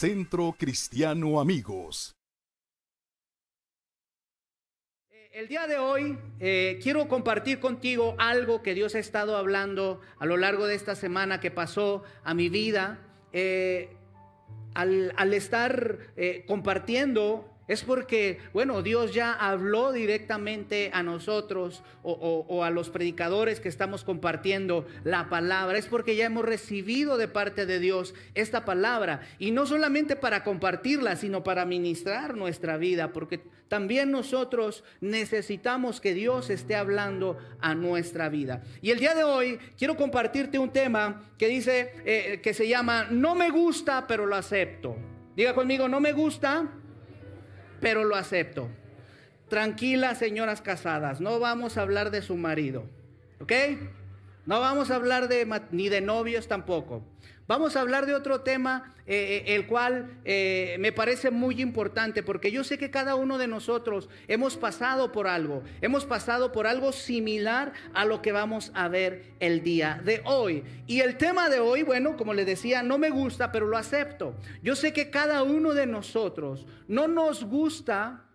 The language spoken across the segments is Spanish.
Centro Cristiano Amigos. El día de hoy eh, quiero compartir contigo algo que Dios ha estado hablando a lo largo de esta semana que pasó a mi vida. Eh, al, estar eh, compartiendo es porque, bueno, Dios ya habló directamente a nosotros o, a los predicadores que estamos compartiendo la palabra. Es porque ya hemos recibido de parte de Dios esta palabra. Y no solamente para compartirla, sino para ministrar nuestra vida. Porque también nosotros necesitamos que Dios esté hablando a nuestra vida. Y el día de hoy quiero compartirte un tema que dice, eh, que se llama, no me gusta, pero lo acepto. Diga conmigo, no me gusta pero lo acepto. Tranquila, señoras casadas, no vamos a hablar de su marido, ¿ok? No vamos a hablar de, ni de novios tampoco. Vamos a hablar de otro tema, eh, eh, el cual eh, me parece muy importante, porque yo sé que cada uno de nosotros hemos pasado por algo, hemos pasado por algo similar a lo que vamos a ver el día de hoy. Y el tema de hoy, bueno, como le decía, no me gusta, pero lo acepto. Yo sé que cada uno de nosotros no nos gusta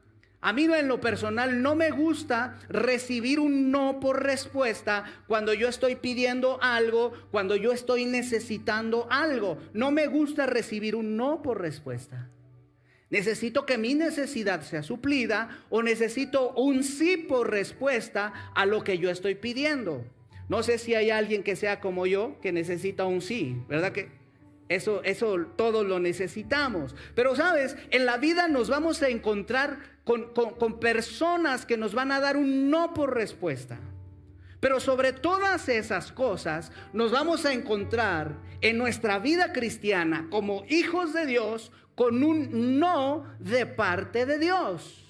a mí en lo personal no me gusta recibir un no por respuesta cuando yo estoy pidiendo algo, cuando yo estoy necesitando algo. No me gusta recibir un no por respuesta. Necesito que mi necesidad sea suplida o necesito un sí por respuesta a lo que yo estoy pidiendo. No sé si hay alguien que sea como yo que necesita un sí, ¿verdad que? Eso, eso todos lo necesitamos. Pero sabes, en la vida nos vamos a encontrar con, con personas que nos van a dar un no por respuesta. Pero sobre todas esas cosas nos vamos a encontrar en nuestra vida cristiana como hijos de Dios con un no de parte de Dios.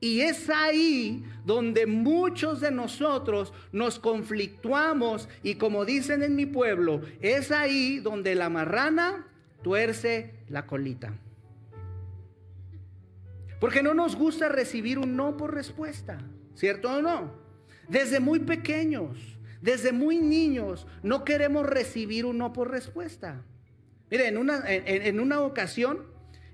Y es ahí donde muchos de nosotros nos conflictuamos y como dicen en mi pueblo, es ahí donde la marrana tuerce la colita. Porque no nos gusta recibir un no por respuesta, ¿cierto o no? Desde muy pequeños, desde muy niños, no queremos recibir un no por respuesta. Mire, en una, en una ocasión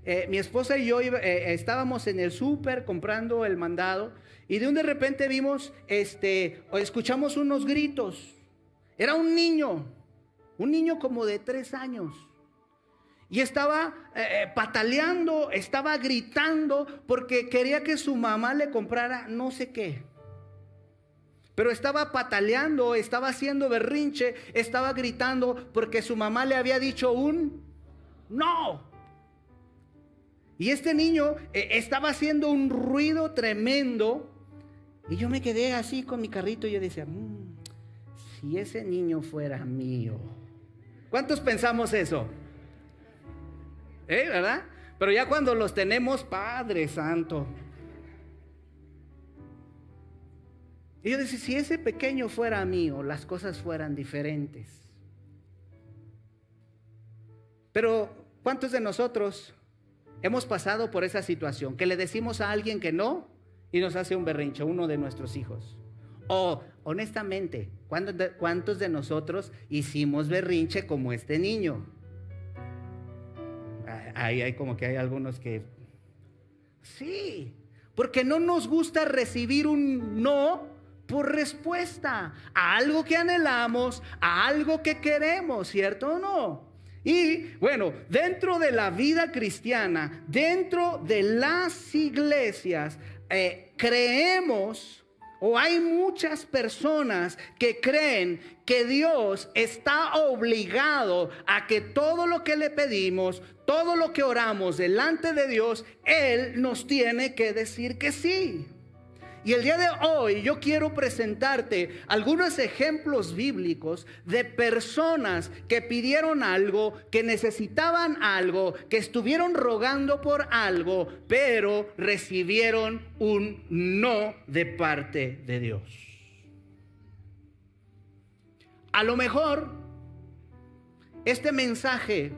eh, mi esposa y yo eh, estábamos en el súper comprando el mandado y de un de repente vimos, este, escuchamos unos gritos. Era un niño, un niño como de tres años. Y estaba eh, pataleando, estaba gritando porque quería que su mamá le comprara no sé qué. Pero estaba pataleando, estaba haciendo berrinche, estaba gritando porque su mamá le había dicho un no. Y este niño eh, estaba haciendo un ruido tremendo. Y yo me quedé así con mi carrito y yo decía, mm, si ese niño fuera mío. ¿Cuántos pensamos eso? ¿Eh? ¿Verdad? Pero ya cuando los tenemos, Padre Santo. Y yo decía, si ese pequeño fuera mío, las cosas fueran diferentes. Pero, ¿cuántos de nosotros Hemos pasado por esa situación, que le decimos a alguien que no y nos hace un berrinche, uno de nuestros hijos. O, honestamente, ¿cuántos de, nosotros hicimos berrinche como este niño? Ahí hay como que hay algunos que... Sí, porque no nos gusta recibir un no por respuesta a algo que anhelamos, a algo que queremos, ¿cierto o no? Y bueno, dentro de la vida cristiana, dentro de las iglesias, eh, creemos o hay muchas personas que creen que Dios está obligado a que todo lo que le pedimos, todo lo que oramos delante de Dios, Él nos tiene que decir que sí. Y el día de hoy yo quiero presentarte algunos ejemplos bíblicos de personas que pidieron algo, que necesitaban algo, que estuvieron rogando por algo, pero recibieron un no de parte de Dios. A lo mejor este mensaje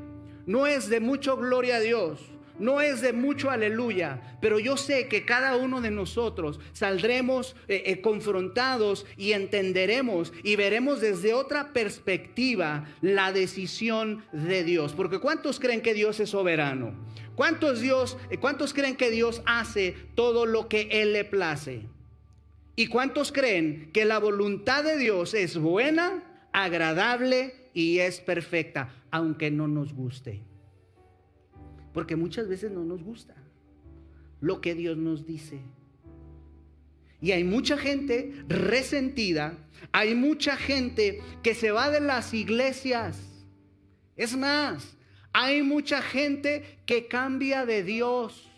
no es de mucho gloria a Dios, no es de mucho aleluya, pero yo sé que cada uno de nosotros saldremos eh, eh, confrontados y entenderemos y veremos desde otra perspectiva la decisión de Dios. Porque ¿cuántos creen que Dios es soberano? ¿Cuántos, Dios, eh, ¿Cuántos creen que Dios hace todo lo que Él le place? ¿Y cuántos creen que la voluntad de Dios es buena, agradable y es perfecta, aunque no nos guste? Porque muchas veces no nos gusta lo que Dios nos dice. Y hay mucha gente resentida, hay mucha gente que se va de las iglesias. Es más, hay mucha gente que cambia de Dios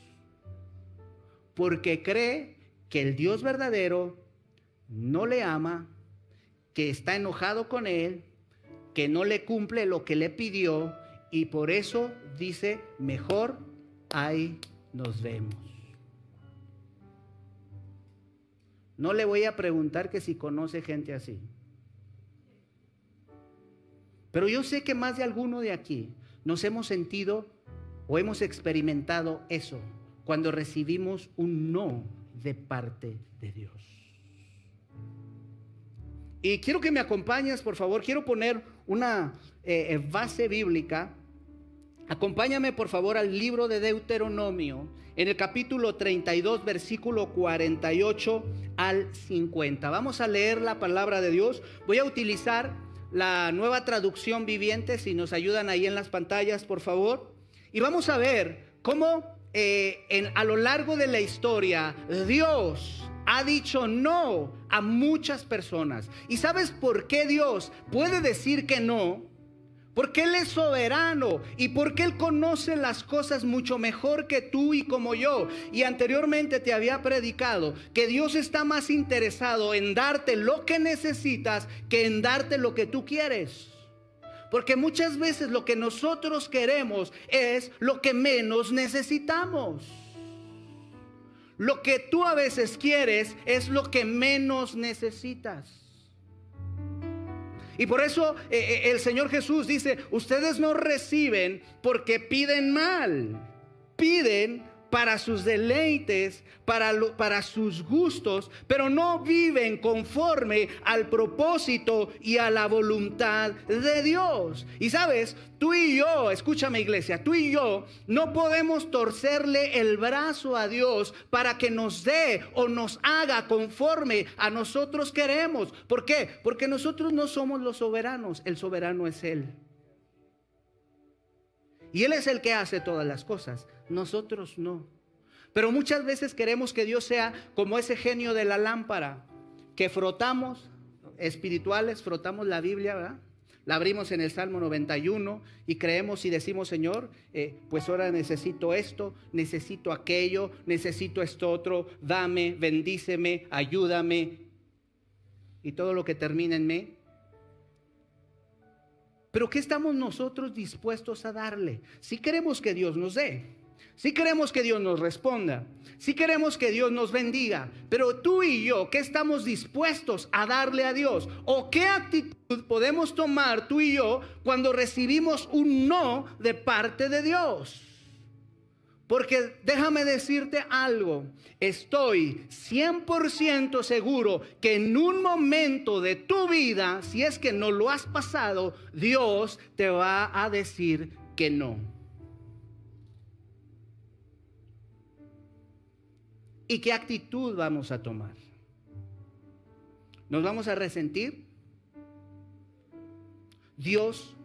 porque cree que el Dios verdadero no le ama, que está enojado con él, que no le cumple lo que le pidió y por eso dice, mejor ahí nos vemos. No le voy a preguntar que si conoce gente así. Pero yo sé que más de alguno de aquí nos hemos sentido o hemos experimentado eso cuando recibimos un no de parte de Dios. Y quiero que me acompañes, por favor. Quiero poner una eh, eh, base bíblica. Acompáñame, por favor, al libro de Deuteronomio, en el capítulo 32, versículo 48 al 50. Vamos a leer la palabra de Dios. Voy a utilizar la nueva traducción viviente, si nos ayudan ahí en las pantallas, por favor. Y vamos a ver cómo eh, a lo largo de la historia Dios ha dicho no a muchas personas. ¿Y sabes por qué Dios puede decir que no? Porque Él es soberano y porque Él conoce las cosas mucho mejor que tú y como yo. Y anteriormente te había predicado que Dios está más interesado en darte lo que necesitas que en darte lo que tú quieres. Porque muchas veces lo que nosotros queremos es lo que menos necesitamos. Lo que tú a veces quieres es lo que menos necesitas. Y por eso eh, eh, el Señor Jesús dice, ustedes no reciben porque piden mal, piden para sus deleites, para, para sus gustos, pero no viven conforme al propósito y a la voluntad de Dios. Y sabes, tú y yo, escúchame iglesia, tú y yo no podemos torcerle el brazo a Dios para que nos dé o nos haga conforme a nosotros queremos. ¿Por qué? Porque nosotros no somos los soberanos, el soberano es Él. Y Él es el que hace todas las cosas. Nosotros no. Pero muchas veces queremos que Dios sea como ese genio de la lámpara, que frotamos, espirituales, frotamos la Biblia, ¿verdad? La abrimos en el Salmo 91 y creemos y decimos, Señor, eh, pues ahora necesito esto, necesito aquello, necesito esto otro, dame, bendíceme, ayúdame. Y todo lo que termina en me. Pero ¿qué estamos nosotros dispuestos a darle? Si queremos que Dios nos dé. Si queremos que Dios nos responda, si queremos que Dios nos bendiga, pero tú y yo, ¿qué estamos dispuestos a darle a Dios? ¿O qué actitud podemos tomar tú y yo cuando recibimos un no de parte de Dios? Porque déjame decirte algo, estoy 100% seguro que en un momento de tu vida, si es que no lo has pasado, Dios te va a decir que no. ¿Y qué actitud vamos a tomar? ¿Nos vamos a resentir? ¿Dios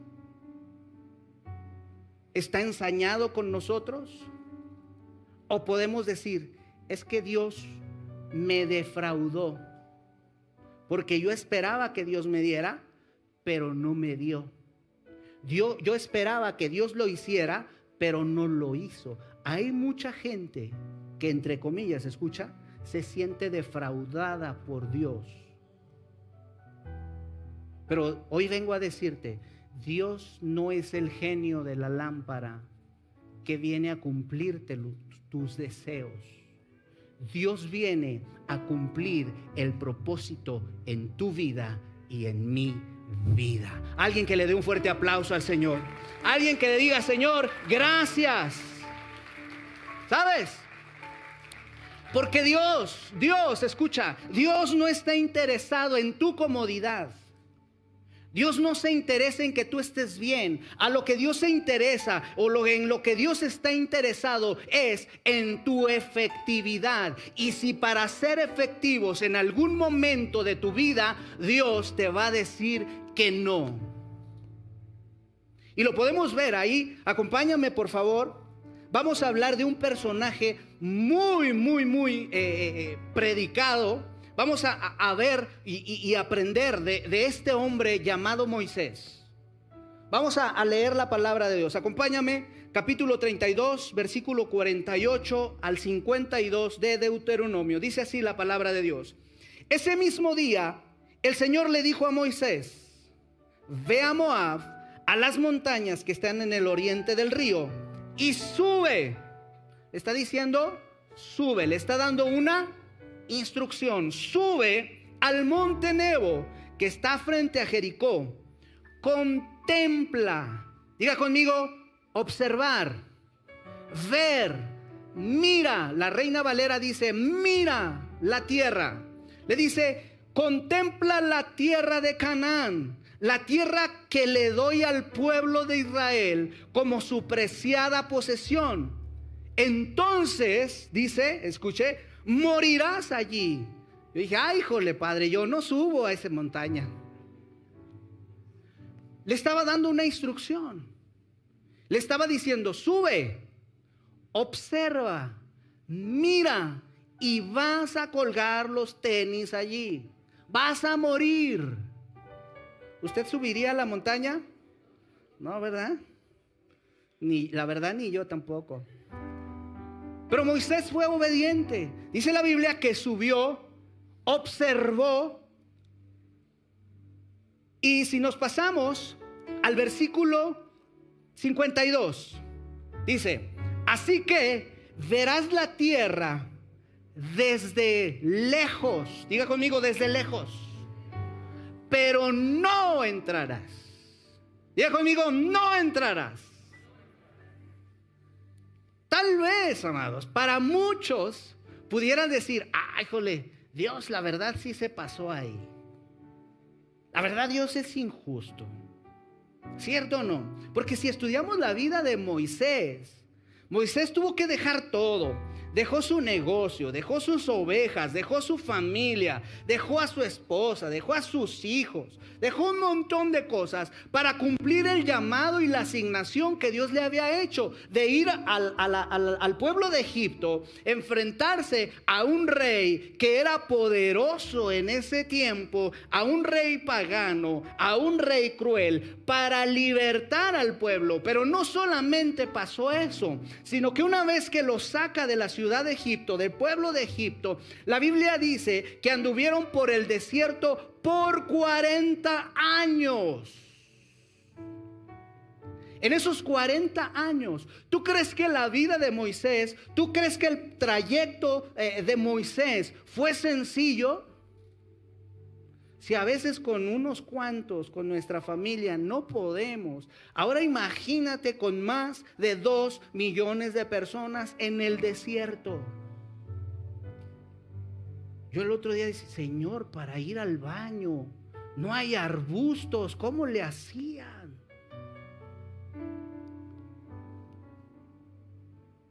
está ensañado con nosotros? ¿O podemos decir, es que Dios me defraudó? Porque yo esperaba que Dios me diera, pero no me dio. Yo, yo esperaba que Dios lo hiciera, pero no lo hizo. Hay mucha gente entre comillas, escucha, se siente defraudada por Dios. Pero hoy vengo a decirte, Dios no es el genio de la lámpara que viene a cumplirte tus deseos. Dios viene a cumplir el propósito en tu vida y en mi vida. Alguien que le dé un fuerte aplauso al Señor. Alguien que le diga, Señor, gracias. ¿Sabes? Porque Dios, Dios, escucha, Dios no está interesado en tu comodidad. Dios no se interesa en que tú estés bien. A lo que Dios se interesa o lo, en lo que Dios está interesado es en tu efectividad. Y si para ser efectivos en algún momento de tu vida, Dios te va a decir que no. Y lo podemos ver ahí. Acompáñame por favor. Vamos a hablar de un personaje muy, muy, muy eh, eh, eh, predicado Vamos a, ver y, aprender de, este hombre llamado Moisés. Vamos a, a leer la palabra de Dios. Acompáñame, capítulo 32, versículo 48 al 52 de Deuteronomio. Dice así la palabra de Dios. Ese mismo día, el Señor le dijo a Moisés, ve a Moab, a las montañas que están en el oriente del río, y sube. Está diciendo, sube, le está dando una instrucción, sube al monte Nebo que está frente a Jericó, contempla, diga conmigo, observar, ver, mira, la reina Valera dice, mira la tierra, le dice, contempla la tierra de Canaán, la tierra que le doy al pueblo de Israel como su preciada posesión. Entonces, dice, escuche, morirás allí. Yo dije, ay, híjole, padre, yo no subo a esa montaña. Le estaba dando una instrucción. Le estaba diciendo, sube, observa, mira y vas a colgar los tenis allí. Vas a morir. ¿Usted subiría a la montaña? No, ¿verdad? Ni la verdad ni yo tampoco. Pero Moisés fue obediente. Dice la Biblia que subió, observó. Y si nos pasamos al versículo 52, dice, así que verás la tierra desde lejos. Diga conmigo, desde lejos. Pero no entrarás. Diga conmigo, no entrarás. Tal vez, amados, para muchos pudieran decir, ay, jole, Dios, la verdad sí se pasó ahí. La verdad, Dios es injusto. ¿Cierto o no? Porque si estudiamos la vida de Moisés, Moisés tuvo que dejar todo dejó su negocio, dejó sus ovejas, dejó su familia, dejó a su esposa, dejó a sus hijos, dejó un montón de cosas para cumplir el llamado y la asignación que Dios le había hecho de ir al, pueblo de Egipto, enfrentarse a un rey que era poderoso en ese tiempo, a un rey pagano, a un rey cruel, para libertar al pueblo. Pero no solamente pasó eso, sino que una vez que lo saca de la ciudad, de Egipto, del pueblo de Egipto, la Biblia dice que anduvieron por el desierto por 40 años. En esos 40 años, ¿tú crees que la vida de Moisés, tú crees que el trayecto eh, de Moisés fue sencillo? Si a veces con unos cuantos, con nuestra familia, no podemos. Ahora imagínate con más de dos millones de personas en el desierto. Yo el otro día dije, Señor, para ir al baño, no hay arbustos, ¿cómo le hacían?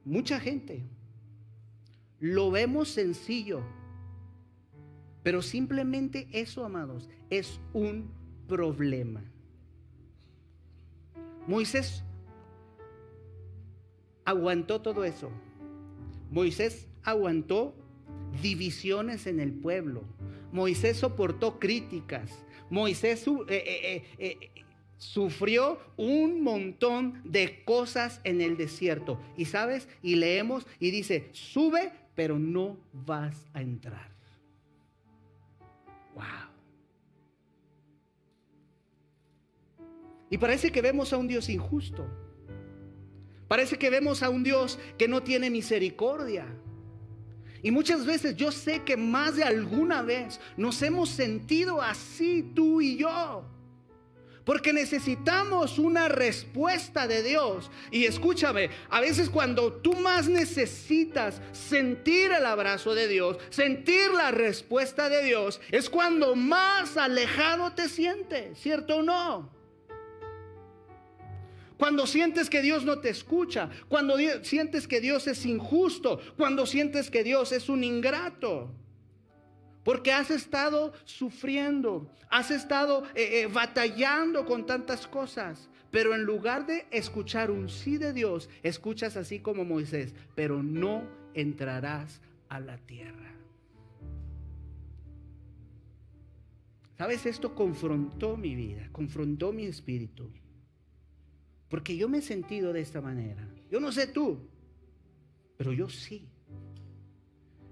Mucha gente lo vemos sencillo pero simplemente eso, amados, es un problema. Moisés aguantó todo eso. Moisés aguantó divisiones en el pueblo. Moisés soportó críticas. Moisés eh, eh, eh, sufrió un montón de cosas en el desierto. Y sabes, y leemos y dice, sube, pero no vas a entrar. Wow. Y parece que vemos a un Dios injusto. Parece que vemos a un Dios que no tiene misericordia. Y muchas veces yo sé que más de alguna vez nos hemos sentido así tú y yo. Porque necesitamos una respuesta de Dios. Y escúchame, a veces cuando tú más necesitas sentir el abrazo de Dios, sentir la respuesta de Dios, es cuando más alejado te sientes, ¿cierto o no? Cuando sientes que Dios no te escucha, cuando sientes que Dios es injusto, cuando sientes que Dios es un ingrato. Porque has estado sufriendo, has estado eh, eh, batallando con tantas cosas. Pero en lugar de escuchar un sí de Dios, escuchas así como Moisés, pero no entrarás a la tierra. ¿Sabes? Esto confrontó mi vida, confrontó mi espíritu. Porque yo me he sentido de esta manera. Yo no sé tú, pero yo sí.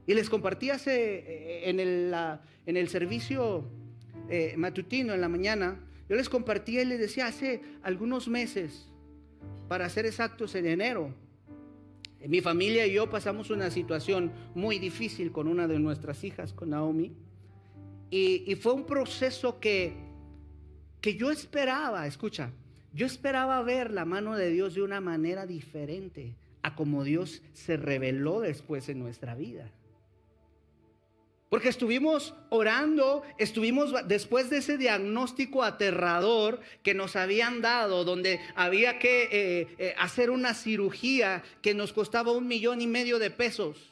Y les compartí hace eh, en el, servicio eh, matutino en la mañana, yo les compartí y les decía hace algunos meses, para ser exactos en enero, mi familia y yo pasamos una situación muy difícil con una de nuestras hijas, con Naomi, y, y fue un proceso que, que yo esperaba, escucha, yo esperaba ver la mano de Dios de una manera diferente a como Dios se reveló después en nuestra vida. Porque estuvimos orando, estuvimos después de ese diagnóstico aterrador que nos habían dado, donde había que eh, eh, hacer una cirugía que nos costaba un millón y medio de pesos.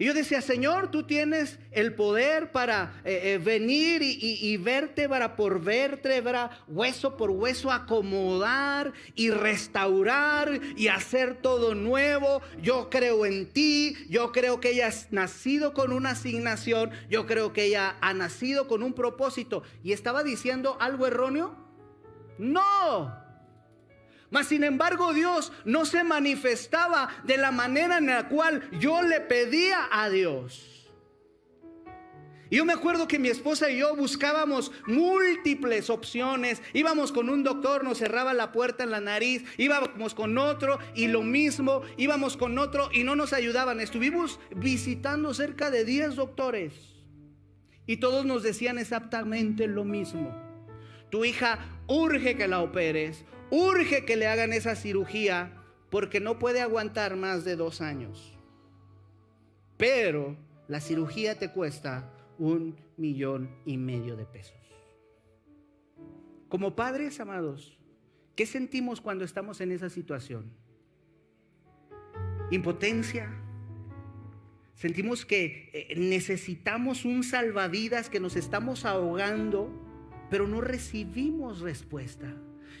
Y yo decía, Señor, tú tienes el poder para eh, eh, venir y, y, vértebra por vértebra, hueso por hueso, acomodar y restaurar y hacer todo nuevo. Yo creo en ti, yo creo que ella ha nacido con una asignación, yo creo que ella ha nacido con un propósito. ¿Y estaba diciendo algo erróneo? No, mas sin embargo Dios no se manifestaba de la manera en la cual yo le pedía a Dios. Y yo me acuerdo que mi esposa y yo buscábamos múltiples opciones. Íbamos con un doctor, nos cerraba la puerta en la nariz. Íbamos con otro y lo mismo. Íbamos con otro y no nos ayudaban. Estuvimos visitando cerca de 10 doctores. Y todos nos decían exactamente lo mismo. Tu hija urge que la operes urge que le hagan esa cirugía porque no puede aguantar más de dos años. Pero la cirugía te cuesta un millón y medio de pesos. Como padres amados, ¿qué sentimos cuando estamos en esa situación? Impotencia. Sentimos que eh, necesitamos un salvavidas, que nos estamos ahogando, pero no recibimos respuesta.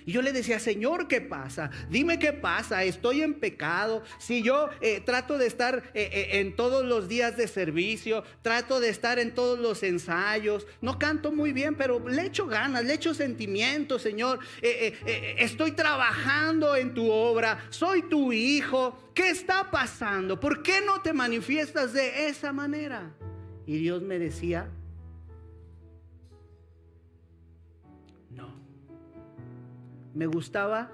Y yo le decía, Señor, ¿qué pasa? Dime qué pasa. Estoy en pecado. Si yo eh, trato de estar eh, eh, en todos los días de servicio, trato de estar en todos los ensayos, no canto muy bien, pero le echo ganas, le echo sentimientos, Señor. estoy trabajando en tu obra, soy tu hijo. ¿Qué está pasando? ¿Por qué no te manifiestas de esa manera? Y Dios me decía, me gustaba,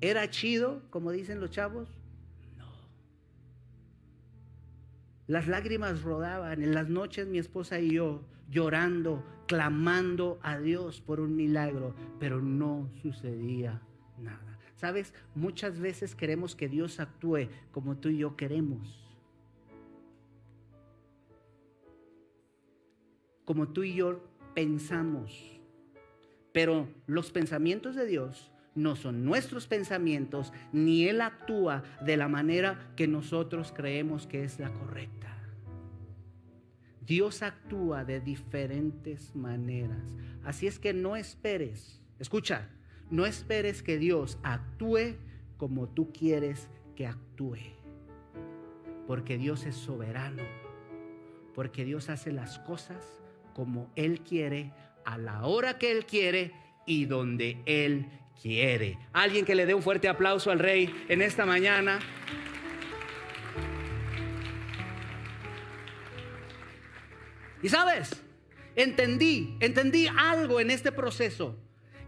era chido, como dicen los chavos. No. Las lágrimas rodaban en las noches mi esposa y yo llorando, clamando a Dios por un milagro, pero no sucedía nada. Sabes, muchas veces queremos que Dios actúe como tú y yo queremos. Como tú y yo pensamos. Pero los pensamientos de Dios no son nuestros pensamientos, ni Él actúa de la manera que nosotros creemos que es la correcta. Dios actúa de diferentes maneras. Así es que no esperes, escucha, no esperes que Dios actúe como tú quieres que actúe. Porque Dios es soberano. Porque Dios hace las cosas como Él quiere, a la hora que Él quiere y donde Él quiere. Alguien que le dé un fuerte aplauso al Rey en esta mañana. Y sabes, entendí, entendí algo en este proceso,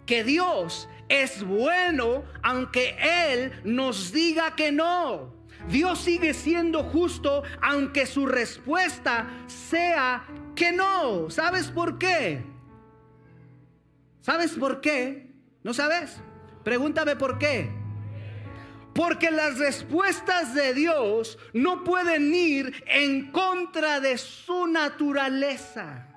que Dios es bueno aunque Él nos diga que no. Dios sigue siendo justo aunque su respuesta sea que no. ¿Sabes por qué? ¿Sabes por qué? ¿No sabes? Pregúntame por qué. Porque las respuestas de Dios no pueden ir en contra de su naturaleza.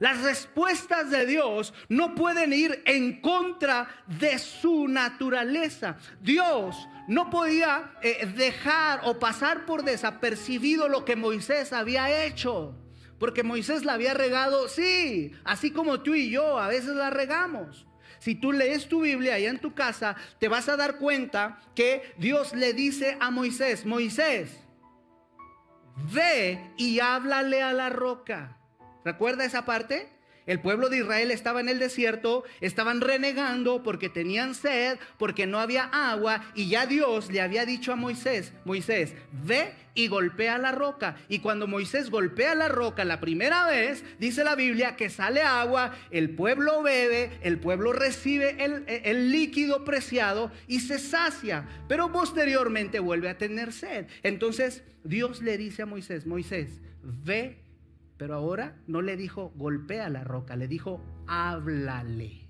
Las respuestas de Dios no pueden ir en contra de su naturaleza. Dios no podía eh, dejar o pasar por desapercibido lo que Moisés había hecho. Porque Moisés la había regado, sí, así como tú y yo a veces la regamos. Si tú lees tu Biblia allá en tu casa, te vas a dar cuenta que Dios le dice a Moisés, Moisés, ve y háblale a la roca. ¿Recuerda esa parte? El pueblo de Israel estaba en el desierto, estaban renegando porque tenían sed, porque no había agua y ya Dios le había dicho a Moisés, Moisés, ve y golpea la roca. Y cuando Moisés golpea la roca la primera vez, dice la Biblia que sale agua, el pueblo bebe, el pueblo recibe el, líquido preciado y se sacia, pero posteriormente vuelve a tener sed. Entonces Dios le dice a Moisés, Moisés, ve pero ahora no le dijo golpea la roca, le dijo háblale.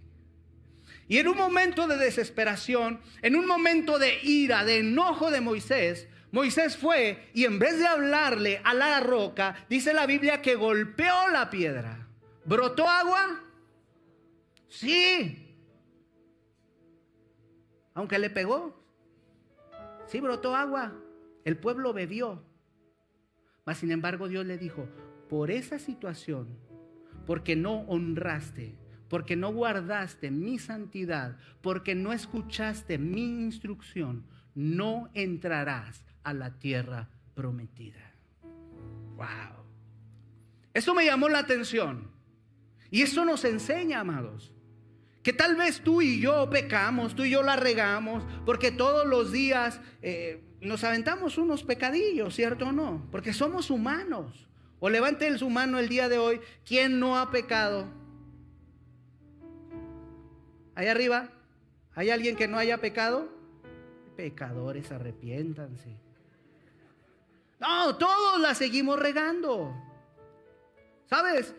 Y en un momento de desesperación, en un momento de ira, de enojo de Moisés, Moisés fue y en vez de hablarle a la roca, dice la Biblia que golpeó la piedra. ¿Brotó agua? Sí. Aunque le pegó. Sí, brotó agua. El pueblo bebió. Mas sin embargo Dios le dijo, por esa situación, porque no honraste, porque no guardaste mi santidad, porque no escuchaste mi instrucción, no entrarás a la tierra prometida. Wow. Eso me llamó la atención. Y eso nos enseña, amados, que tal vez tú y yo pecamos, tú y yo la regamos, porque todos los días eh, nos aventamos unos pecadillos, ¿cierto o no? Porque somos humanos. O levante su mano el día de hoy. ¿Quién no ha pecado? Ahí arriba. ¿Hay alguien que no haya pecado? Pecadores, arrepiéntanse. No, todos la seguimos regando. ¿Sabes?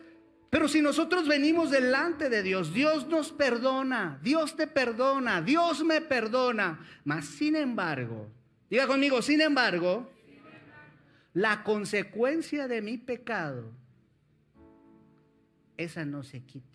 Pero si nosotros venimos delante de Dios, Dios nos perdona, Dios te perdona, Dios me perdona. Mas sin embargo, diga conmigo, sin embargo, la consecuencia de mi pecado, esa no se quita.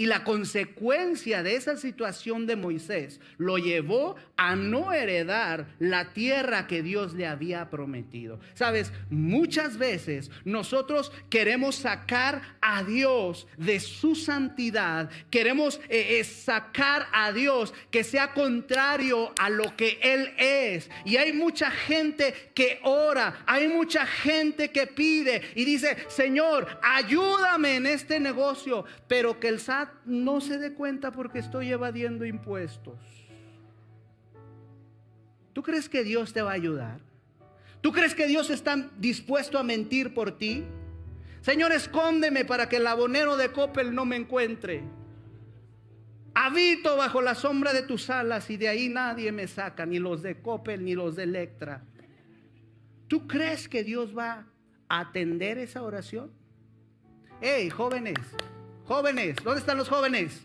Y la consecuencia de esa situación de Moisés lo llevó a no heredar la tierra que Dios le había prometido. Sabes, muchas veces nosotros queremos sacar a Dios de su santidad, queremos eh, eh, sacar a Dios que sea contrario a lo que Él es. Y hay mucha gente que ora, hay mucha gente que pide y dice, Señor, ayúdame en este negocio, pero que el SAT no se dé cuenta porque estoy evadiendo impuestos. ¿Tú crees que Dios te va a ayudar? ¿Tú crees que Dios está dispuesto a mentir por ti? Señor, escóndeme para que el abonero de Coppel no me encuentre. Habito bajo la sombra de tus alas y de ahí nadie me saca, ni los de Coppel ni los de Electra. ¿Tú crees que Dios va a atender esa oración? Hey, jóvenes, Jóvenes, ¿dónde están los jóvenes?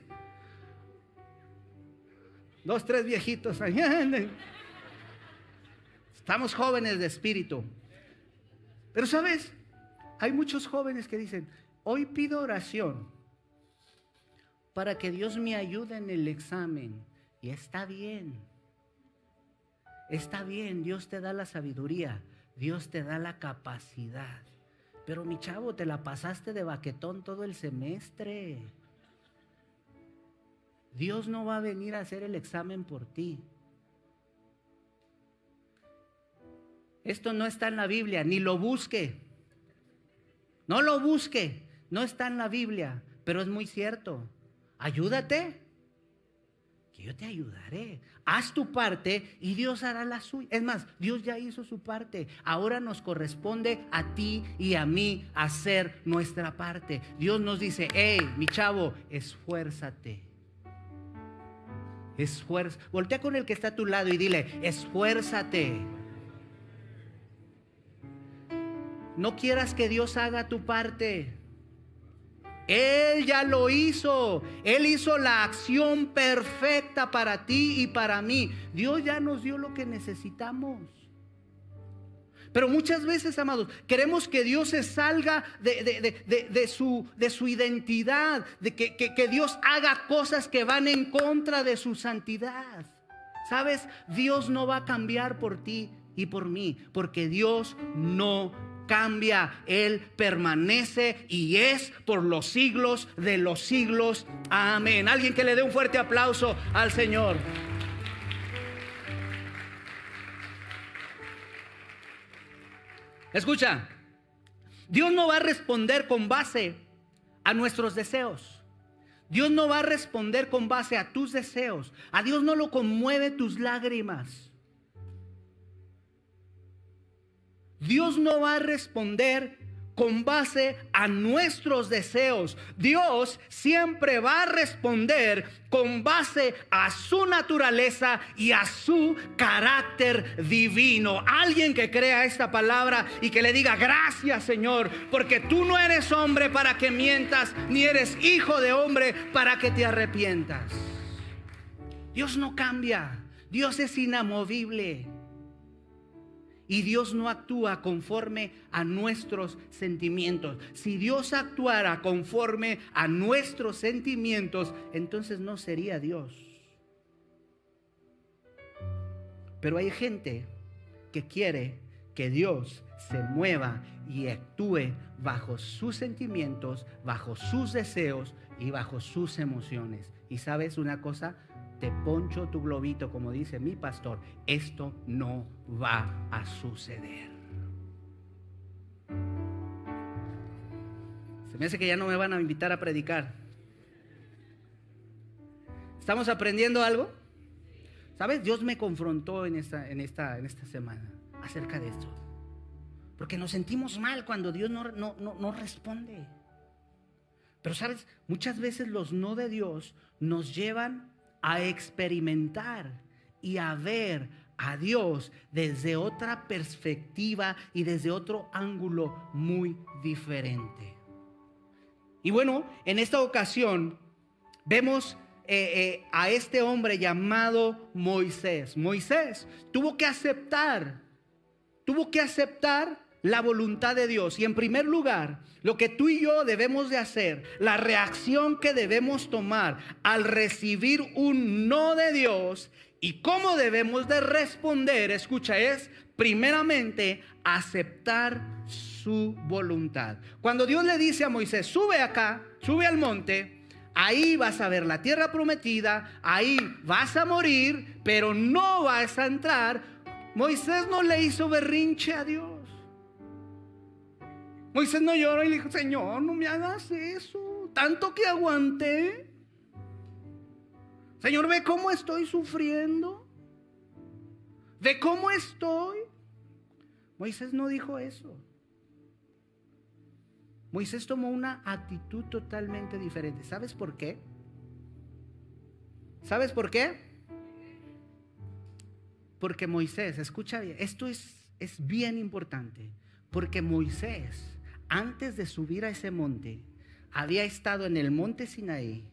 Dos, tres viejitos. Estamos jóvenes de espíritu. Pero sabes, hay muchos jóvenes que dicen, hoy pido oración para que Dios me ayude en el examen. Y está bien. Está bien, Dios te da la sabiduría, Dios te da la capacidad. Pero mi chavo, te la pasaste de baquetón todo el semestre. Dios no va a venir a hacer el examen por ti. Esto no está en la Biblia, ni lo busque. No lo busque, no está en la Biblia, pero es muy cierto. Ayúdate que yo te ayudaré. Haz tu parte y Dios hará la suya. Es más, Dios ya hizo su parte. Ahora nos corresponde a ti y a mí hacer nuestra parte. Dios nos dice, hey, mi chavo, esfuérzate. Esfuerza. Voltea con el que está a tu lado y dile, esfuérzate. no quieras que Dios haga tu parte. Él ya lo hizo. Él hizo la acción perfecta para ti y para mí. Dios ya nos dio lo que necesitamos. Pero muchas veces, amados, queremos que Dios se salga de, su, de su, identidad, de que, que Dios haga cosas que van en contra de su santidad. ¿Sabes? Dios no va a cambiar por ti y por mí, porque Dios no cambia, Él permanece y es por los siglos de los siglos. Amén. Alguien que le dé un fuerte aplauso al Señor. Escucha, Dios no va a responder con base a nuestros deseos. Dios no va a responder con base a tus deseos. A Dios no lo conmueve tus lágrimas. Dios no va a responder con base a nuestros deseos. Dios siempre va a responder con base a su naturaleza y a su carácter divino. Alguien que crea esta palabra y que le diga gracias Señor, porque tú no eres hombre para que mientas, ni eres hijo de hombre para que te arrepientas. Dios no cambia, Dios es inamovible. Y Dios no actúa conforme a nuestros sentimientos. Si Dios actuara conforme a nuestros sentimientos, entonces no sería Dios. Pero hay gente que quiere que Dios se mueva y actúe bajo sus sentimientos, bajo sus deseos y bajo sus emociones. Y sabes una cosa, te poncho tu globito, como dice mi pastor, esto no va a suceder. Se me hace que ya no me van a invitar a predicar. ¿Estamos aprendiendo algo? ¿Sabes? Dios me confrontó en esta, en esta, en esta semana acerca de esto. Porque nos sentimos mal cuando Dios no, no, no responde. Pero sabes, muchas veces los no de Dios nos llevan a experimentar y a ver a Dios desde otra perspectiva y desde otro ángulo muy diferente. Y bueno, en esta ocasión vemos eh, eh, a este hombre llamado Moisés. Moisés tuvo que aceptar, tuvo que aceptar la voluntad de Dios. Y en primer lugar, lo que tú y yo debemos de hacer, la reacción que debemos tomar al recibir un no de Dios y cómo debemos de responder, escucha, es primeramente aceptar su voluntad. Cuando Dios le dice a Moisés, sube acá, sube al monte, ahí vas a ver la tierra prometida, ahí vas a morir, pero no vas a entrar. Moisés no le hizo berrinche a Dios. Moisés no lloró y le dijo, Señor, no me hagas eso. Tanto que aguanté. Señor, ve cómo estoy sufriendo. Ve cómo estoy. Moisés no dijo eso. Moisés tomó una actitud totalmente diferente. ¿Sabes por qué? ¿Sabes por qué? Porque Moisés, escucha bien, esto es, es bien importante. Porque Moisés antes de subir a ese monte, había estado en el monte Sinaí,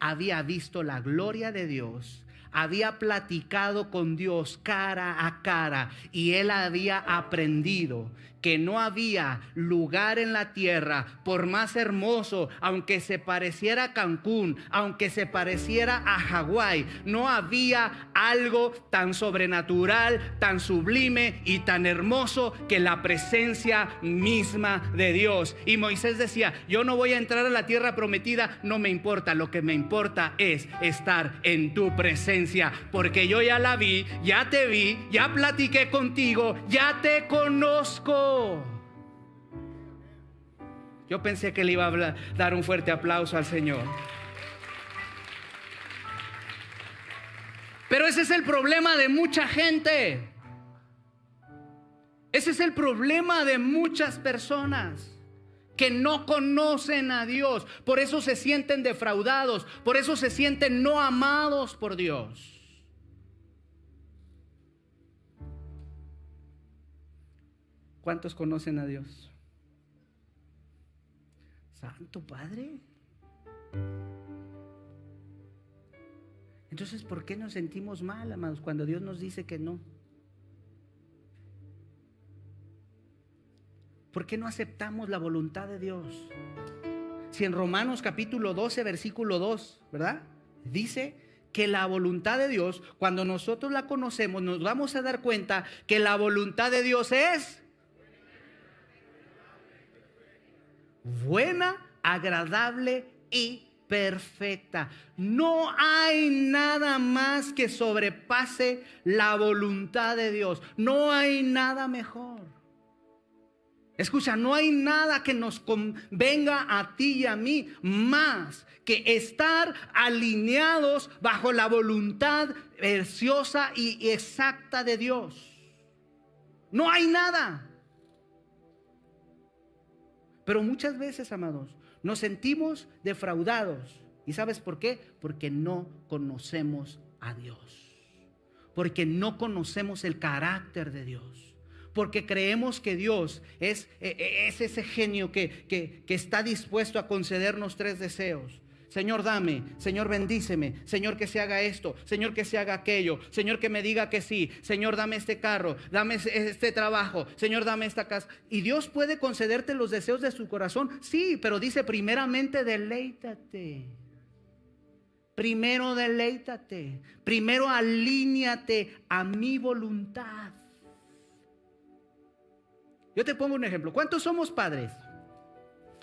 había visto la gloria de Dios, había platicado con Dios cara a cara y él había aprendido que no había lugar en la tierra, por más hermoso, aunque se pareciera a Cancún, aunque se pareciera a Hawái, no había algo tan sobrenatural, tan sublime y tan hermoso que la presencia misma de Dios. Y Moisés decía, yo no voy a entrar a la tierra prometida, no me importa, lo que me importa es estar en tu presencia, porque yo ya la vi, ya te vi, ya platiqué contigo, ya te conozco. Yo pensé que le iba a dar un fuerte aplauso al Señor. Pero ese es el problema de mucha gente. Ese es el problema de muchas personas que no conocen a Dios. Por eso se sienten defraudados. Por eso se sienten no amados por Dios. ¿Cuántos conocen a Dios? Santo Padre. Entonces, ¿por qué nos sentimos mal, amados, cuando Dios nos dice que no? ¿Por qué no aceptamos la voluntad de Dios? Si en Romanos capítulo 12, versículo 2, ¿verdad? Dice que la voluntad de Dios, cuando nosotros la conocemos, nos vamos a dar cuenta que la voluntad de Dios es buena, agradable y perfecta. No hay nada más que sobrepase la voluntad de Dios. No hay nada mejor. Escucha, no hay nada que nos convenga a ti y a mí más que estar alineados bajo la voluntad preciosa y exacta de Dios. No hay nada. Pero muchas veces, amados, nos sentimos defraudados. ¿Y sabes por qué? Porque no conocemos a Dios. Porque no conocemos el carácter de Dios. Porque creemos que Dios es, e, e, es ese genio que, que, que está dispuesto a concedernos tres deseos. Señor, dame, Señor, bendíceme, Señor, que se haga esto, Señor, que se haga aquello, Señor, que me diga que sí, Señor, dame este carro, dame este trabajo, Señor, dame esta casa. Y Dios puede concederte los deseos de su corazón, sí, pero dice primeramente deleítate. Primero deleítate, primero alíñate a mi voluntad. Yo te pongo un ejemplo. ¿Cuántos somos padres?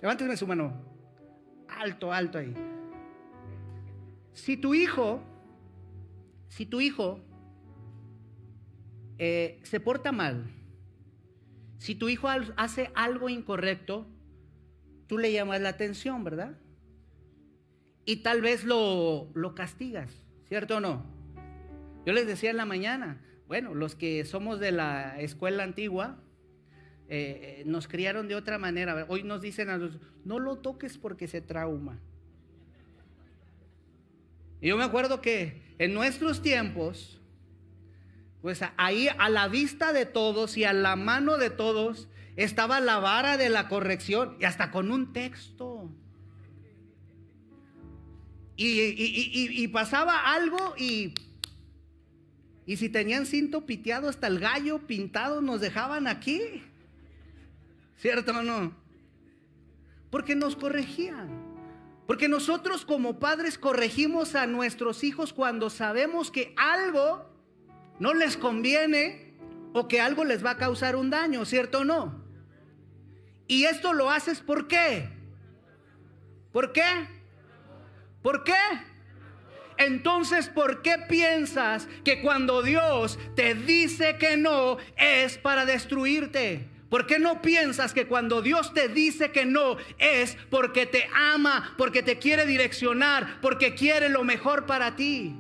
Levánteme su mano. Alto, alto ahí. Si tu hijo, si tu hijo eh, se porta mal, si tu hijo hace algo incorrecto, tú le llamas la atención, ¿verdad? Y tal vez lo, lo castigas, ¿cierto o no? Yo les decía en la mañana, bueno, los que somos de la escuela antigua, eh, eh, nos criaron de otra manera. Hoy nos dicen a los, no lo toques porque se trauma. Y yo me acuerdo que en nuestros tiempos, pues ahí a la vista de todos y a la mano de todos estaba la vara de la corrección y hasta con un texto. Y, pasaba algo y, y si tenían cinto piteado hasta el gallo pintado nos dejaban aquí. ¿Cierto o no? Porque nos corregían. Porque nosotros como padres corregimos a nuestros hijos cuando sabemos que algo no les conviene o que algo les va a causar un daño, ¿cierto o no? Y esto lo haces ¿por qué? ¿Por qué? ¿Por qué? Entonces, ¿por qué piensas que cuando Dios te dice que no es para destruirte? ¿Por qué no piensas que cuando Dios te dice que no es porque te ama, porque te quiere direccionar, porque quiere lo mejor para ti?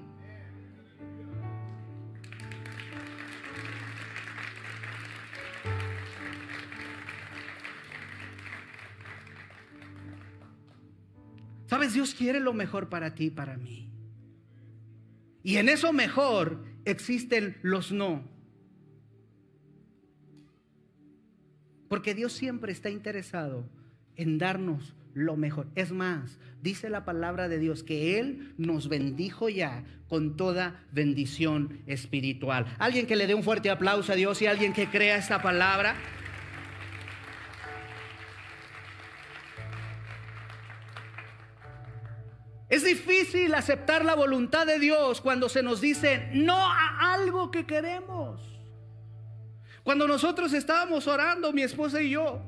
Sabes, Dios quiere lo mejor para ti y para mí. Y en eso mejor existen los no. Porque Dios siempre está interesado en darnos lo mejor. Es más, dice la palabra de Dios que Él nos bendijo ya con toda bendición espiritual. Alguien que le dé un fuerte aplauso a Dios y alguien que crea esta palabra. Es difícil aceptar la voluntad de Dios cuando se nos dice no a algo que queremos. Cuando nosotros estábamos orando, mi esposa y yo,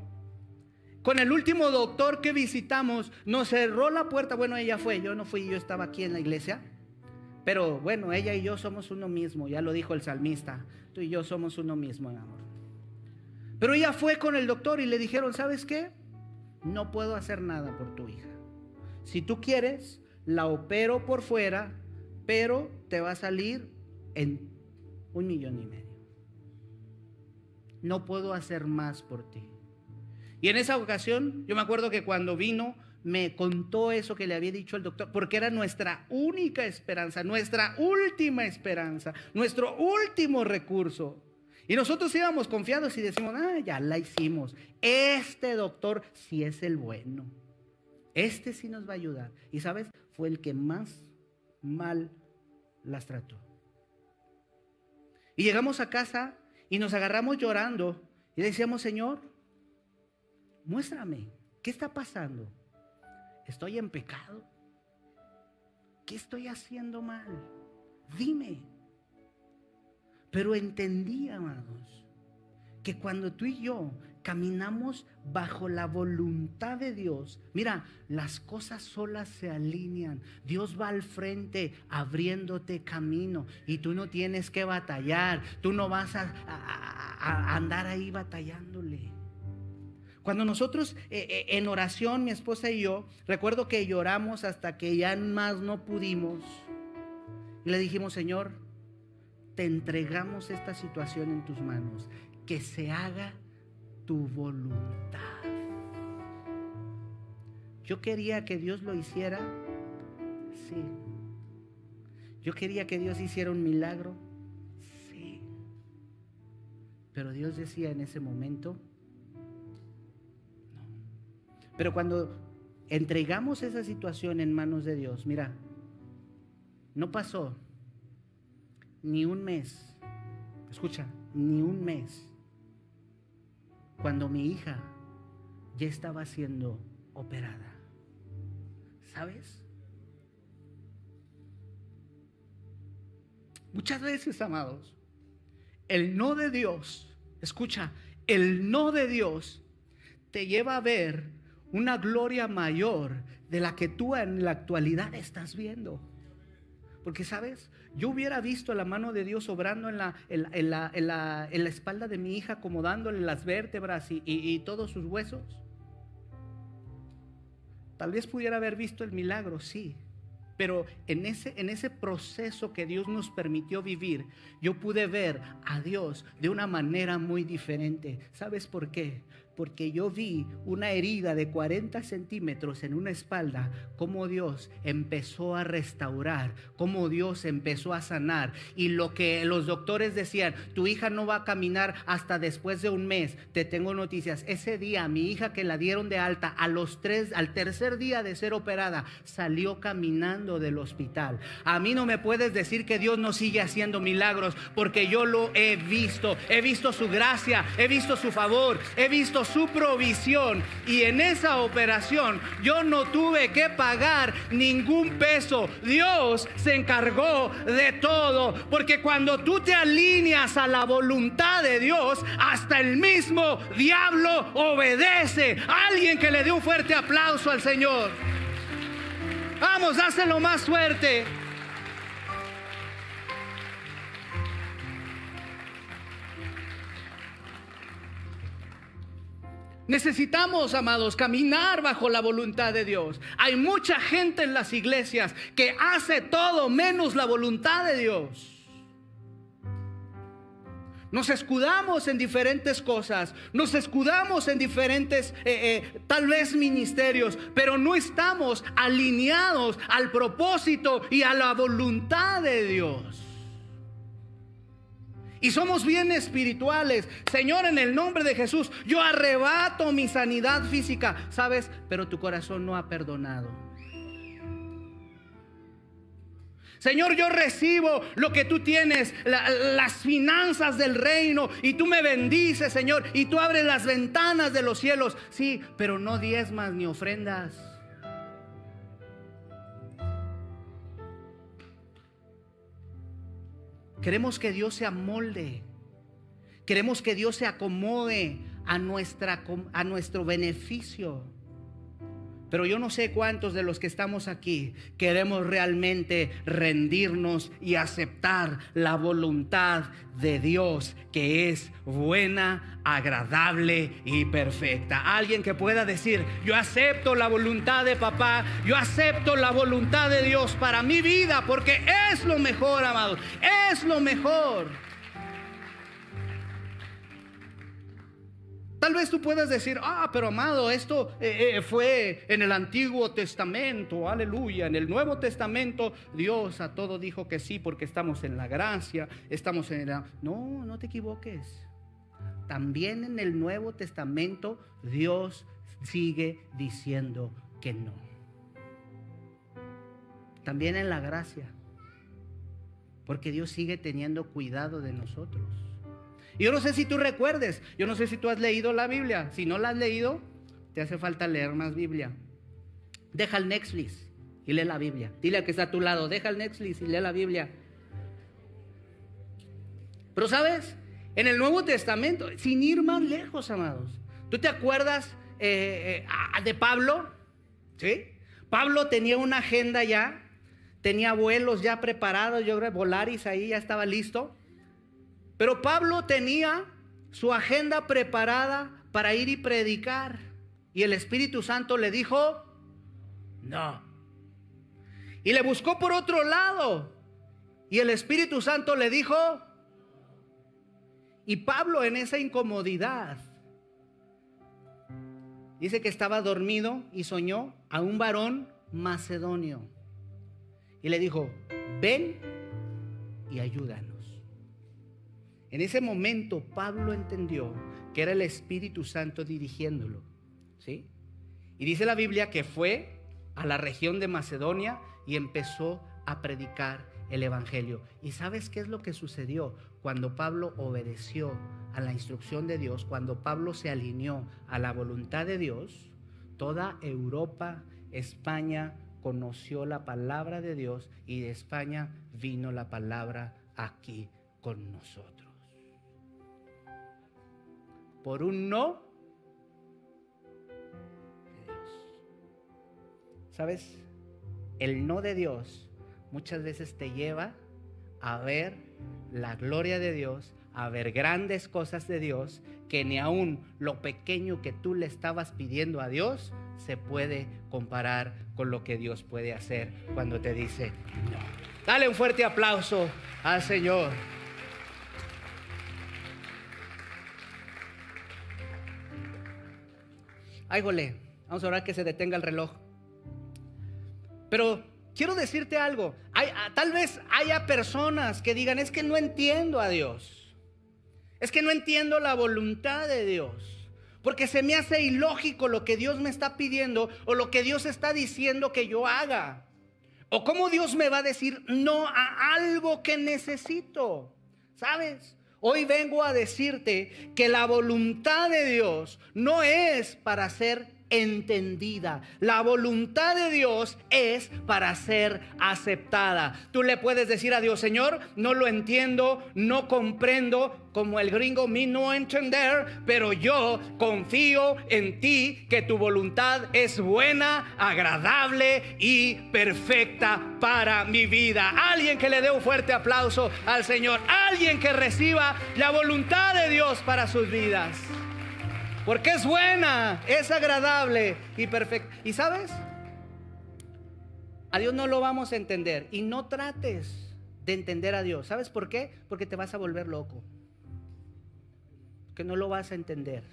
con el último doctor que visitamos, nos cerró la puerta. Bueno, ella fue, yo no fui, yo estaba aquí en la iglesia. Pero bueno, ella y yo somos uno mismo, ya lo dijo el salmista. Tú y yo somos uno mismo, amor. Pero ella fue con el doctor y le dijeron, ¿sabes qué? No puedo hacer nada por tu hija. Si tú quieres, la opero por fuera, pero te va a salir en un millón y medio no puedo hacer más por ti. Y en esa ocasión, yo me acuerdo que cuando vino, me contó eso que le había dicho el doctor, porque era nuestra única esperanza, nuestra última esperanza, nuestro último recurso. Y nosotros íbamos confiados y decimos, ah, ya la hicimos. Este doctor sí es el bueno. Este sí nos va a ayudar. Y sabes, fue el que más mal las trató. Y llegamos a casa y nos agarramos llorando y decíamos, Señor, muéstrame, ¿qué está pasando? ¿Estoy en pecado? ¿Qué estoy haciendo mal? Dime. Pero entendí, amados, que cuando tú y yo caminamos bajo la voluntad de Dios, mira, las cosas solas se alinean. Dios va al frente abriéndote camino y tú no tienes que batallar, tú no vas a, andar ahí batallándole. Cuando nosotros eh, eh, en oración, mi esposa y yo, recuerdo que lloramos hasta que ya más no pudimos. Y le dijimos, Señor, te entregamos esta situación en tus manos, que se haga tu voluntad. Yo quería que Dios lo hiciera, sí. Yo quería que Dios hiciera un milagro, sí. Pero Dios decía en ese momento, pero cuando entregamos esa situación en manos de Dios, mira, no pasó ni un mes, escucha, ni un mes, cuando mi hija ya estaba siendo operada. ¿Sabes? Muchas veces, amados, el no de Dios, escucha, el no de Dios te lleva a ver una gloria mayor de la que tú en la actualidad estás viendo. Porque, ¿sabes? Yo hubiera visto la mano de Dios obrando en la, espalda de mi hija, acomodándole las vértebras y, y todos sus huesos. Tal vez pudiera haber visto el milagro, sí. Pero en ese, en ese proceso que Dios nos permitió vivir, yo pude ver a Dios de una manera muy diferente. ¿Sabes por qué? Porque yo vi una herida de 40 centímetros en una espalda, cómo Dios empezó a restaurar, cómo Dios empezó a sanar. Y lo que los doctores decían, tu hija no va a caminar hasta después de un mes, te tengo noticias. Ese día mi hija que la dieron de alta, a los tres, al tercer día de ser operada, salió caminando del hospital. A mí no me puedes decir que Dios no sigue haciendo milagros, porque yo lo he visto. He visto su gracia, he visto su favor, he visto su provisión y en esa operación yo no tuve que pagar ningún peso. Dios se encargó de todo, porque cuando tú te alineas a la voluntad de Dios, hasta el mismo diablo obedece. Alguien que le dé un fuerte aplauso al Señor. Vamos, dáselo más fuerte. Necesitamos, amados, caminar bajo la voluntad de Dios. Hay mucha gente en las iglesias que hace todo menos la voluntad de Dios. Nos escudamos en diferentes cosas, nos escudamos en diferentes, eh, eh, tal vez ministerios, pero no estamos alineados al propósito y a la voluntad de Dios. Y somos bien espirituales. Señor, en el nombre de Jesús, yo arrebato mi sanidad física. ¿Sabes? Pero tu corazón no ha perdonado. Señor, yo recibo lo que tú tienes, las finanzas del reino, y tú me bendices, Señor, y tú abres las ventanas de los cielos. Sí, pero no diezmas ni ofrendas. Queremos que Dios se amolde. Queremos que Dios se acomode a, nuestra, a nuestro beneficio. Pero yo no sé cuántos de los que estamos aquí queremos realmente rendirnos y aceptar la voluntad de Dios que es buena, agradable y perfecta. Alguien que pueda decir, yo acepto la voluntad de papá, yo acepto la voluntad de Dios para mi vida porque es lo mejor, amados, es lo mejor. Tal vez tú puedas decir, ah, pero amado, esto eh, eh, fue en el Antiguo Testamento, aleluya. En el Nuevo Testamento Dios a todo dijo que sí porque estamos en la gracia, estamos en la... No, no te equivoques. También en el Nuevo Testamento Dios sigue diciendo que no. También en la gracia. Porque Dios sigue teniendo cuidado de nosotros. Y yo no sé si tú recuerdes, yo no sé si tú has leído la Biblia. Si no la has leído, te hace falta leer más Biblia. Deja el Netflix y lee la Biblia. Dile al que está a tu lado, deja el Netflix y lee la Biblia. Pero sabes, en el Nuevo Testamento, sin ir más lejos, amados, ¿tú te acuerdas eh, eh, de Pablo? ¿Sí? Pablo tenía una agenda ya, tenía vuelos ya preparados, yo creo, Volaris ahí ya estaba listo. Pero Pablo tenía su agenda preparada para ir y predicar. Y el Espíritu Santo le dijo, no. Y le buscó por otro lado. Y el Espíritu Santo le dijo, y Pablo en esa incomodidad dice que estaba dormido y soñó a un varón macedonio. Y le dijo, ven y ayúdanos. En ese momento Pablo entendió que era el Espíritu Santo dirigiéndolo. ¿Sí? Y dice la Biblia que fue a la región de Macedonia y empezó a predicar el Evangelio. ¿Y sabes qué es lo que sucedió cuando Pablo obedeció a la instrucción de Dios? Cuando Pablo se alineó a la voluntad de Dios, toda Europa, España conoció la palabra de Dios y de España vino la palabra aquí con nosotros. Por un no de Dios. ¿Sabes? El no de Dios muchas veces te lleva a ver la gloria de Dios, a ver grandes cosas de Dios, que ni aún lo pequeño que tú le estabas pidiendo a Dios se puede comparar con lo que Dios puede hacer cuando te dice no. Dale un fuerte aplauso al Señor. Ay, vamos a orar que se detenga el reloj. Pero quiero decirte algo. Ah, tal vez haya personas que digan, es que no entiendo a Dios. Es que no entiendo la voluntad de Dios. Porque se me hace ilógico lo que Dios me está pidiendo o lo que Dios está diciendo que yo haga. O cómo Dios me va a decir no a algo que necesito. ¿Sabes? Hoy vengo a decirte que la voluntad de Dios no es para ser entendida. La voluntad de Dios es para ser aceptada. Tú le puedes decir a Dios, Señor, no lo entiendo, no comprendo, como el gringo me no entender, pero yo confío en ti que tu voluntad es buena, agradable y perfecta para mi vida. Alguien que le dé un fuerte aplauso al Señor, alguien que reciba la voluntad de Dios para sus vidas. Porque es buena, es agradable y perfecta. ¿Y sabes? A Dios no lo vamos a entender. Y no trates de entender a Dios. ¿Sabes por qué? Porque te vas a volver loco. Que no lo vas a entender.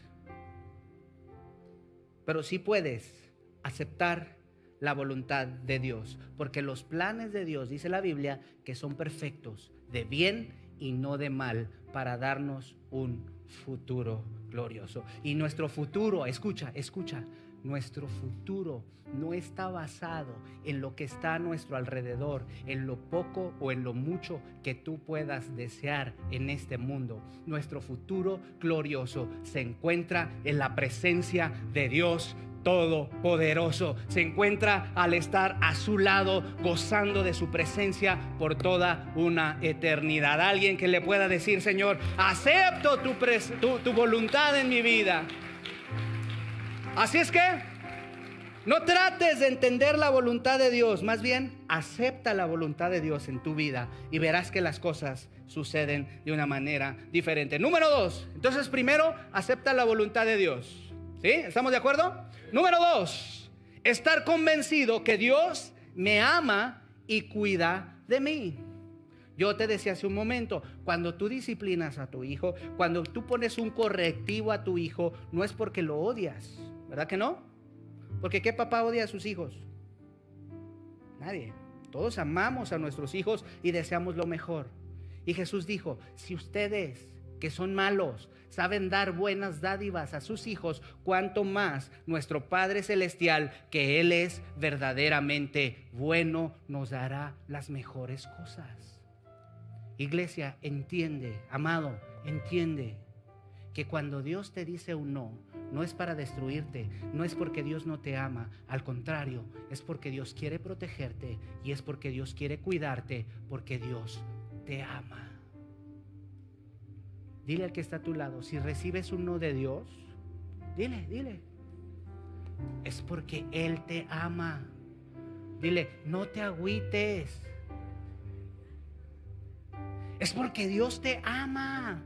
Pero sí puedes aceptar la voluntad de Dios. Porque los planes de Dios, dice la Biblia, que son perfectos, de bien y no de mal, para darnos un futuro glorioso. Y nuestro futuro, escucha, escucha, nuestro futuro no está basado en lo que está a nuestro alrededor, en lo poco o en lo mucho que tú puedas desear en este mundo. Nuestro futuro glorioso se encuentra en la presencia de Dios Todopoderoso. Se encuentra al estar a su lado, gozando de su presencia por toda una eternidad. Alguien que le pueda decir, Señor, acepto tu, voluntad en mi vida. Así es que no trates de entender la voluntad de Dios, más bien acepta la voluntad de Dios en tu vida y verás que las cosas suceden de una manera diferente. Número dos, entonces primero acepta la voluntad de Dios. ¿Sí? ¿Estamos de acuerdo? Número dos, estar convencido que Dios me ama y cuida de mí. Yo te decía hace un momento, cuando tú disciplinas a tu hijo, cuando tú pones un correctivo a tu hijo, no es porque lo odias, ¿verdad que no? Porque ¿qué papá odia a sus hijos? Nadie. Todos amamos a nuestros hijos y deseamos lo mejor. Y Jesús dijo, si ustedes que son malos, saben dar buenas dádivas a sus hijos, cuanto más nuestro Padre Celestial, que Él es verdaderamente bueno, nos dará las mejores cosas. Iglesia, entiende, amado, entiende que cuando Dios te dice un no, no es para destruirte, no es porque Dios no te ama, al contrario, es porque Dios quiere protegerte y es porque Dios quiere cuidarte, porque Dios te ama. Dile al que está a tu lado, si recibes un no de Dios, dile, dile. Es porque Él te ama. Dile, no te agüites. Es porque Dios te ama.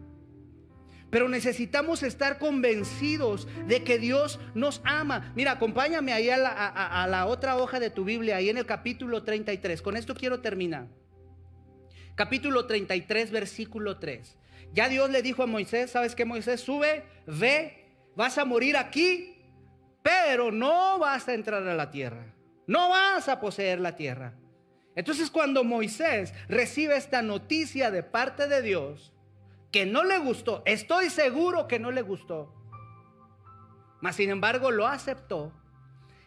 Pero necesitamos estar convencidos de que Dios nos ama. Mira, acompáñame ahí a la, a la, otra hoja de tu Biblia, ahí en el capítulo 33. Con esto quiero terminar. Capítulo 33, versículo 3. Ya Dios le dijo a Moisés, ¿sabes qué Moisés? Sube, ve, vas a morir aquí, pero no vas a entrar a la tierra. No vas a poseer la tierra. Entonces cuando Moisés recibe esta noticia de parte de Dios, que no le gustó, estoy seguro que no le gustó, mas sin embargo lo aceptó,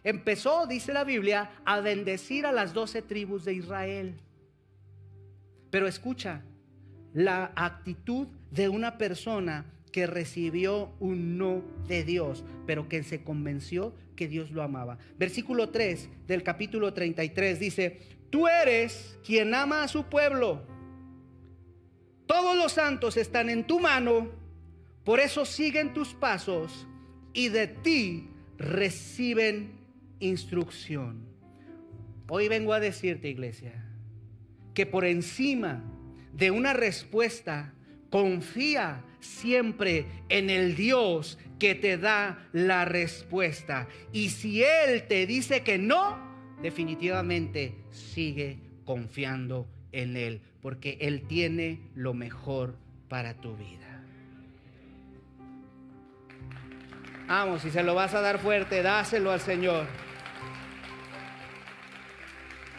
empezó, dice la Biblia, a bendecir a las doce tribus de Israel. Pero escucha, la actitud de una persona que recibió un no de Dios, pero que se convenció que Dios lo amaba. Versículo 3 del capítulo 33 dice, tú eres quien ama a su pueblo. Todos los santos están en tu mano, por eso siguen tus pasos y de ti reciben instrucción. Hoy vengo a decirte, iglesia, que por encima de una respuesta, confía siempre en el Dios que te da la respuesta. Y si Él te dice que no, definitivamente sigue confiando en Él, porque Él tiene lo mejor para tu vida. Vamos, si se lo vas a dar fuerte, dáselo al Señor.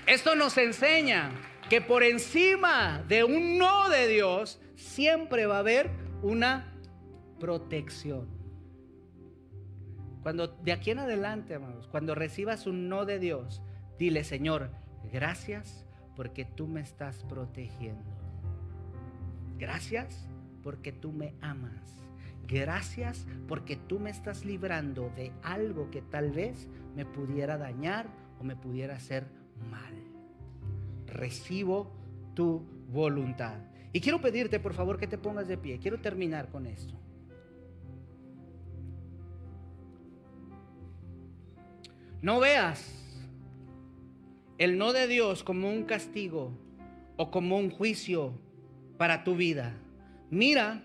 Esto nos enseña que por encima de un no de Dios siempre va a haber una protección. Cuando de aquí en adelante, amados, cuando recibas un no de Dios, dile, Señor, gracias porque tú me estás protegiendo. Gracias porque tú me amas. Gracias porque tú me estás librando de algo que tal vez me pudiera dañar o me pudiera hacer mal recibo tu voluntad. Y quiero pedirte, por favor, que te pongas de pie. Quiero terminar con esto. No veas el no de Dios como un castigo o como un juicio para tu vida. Mira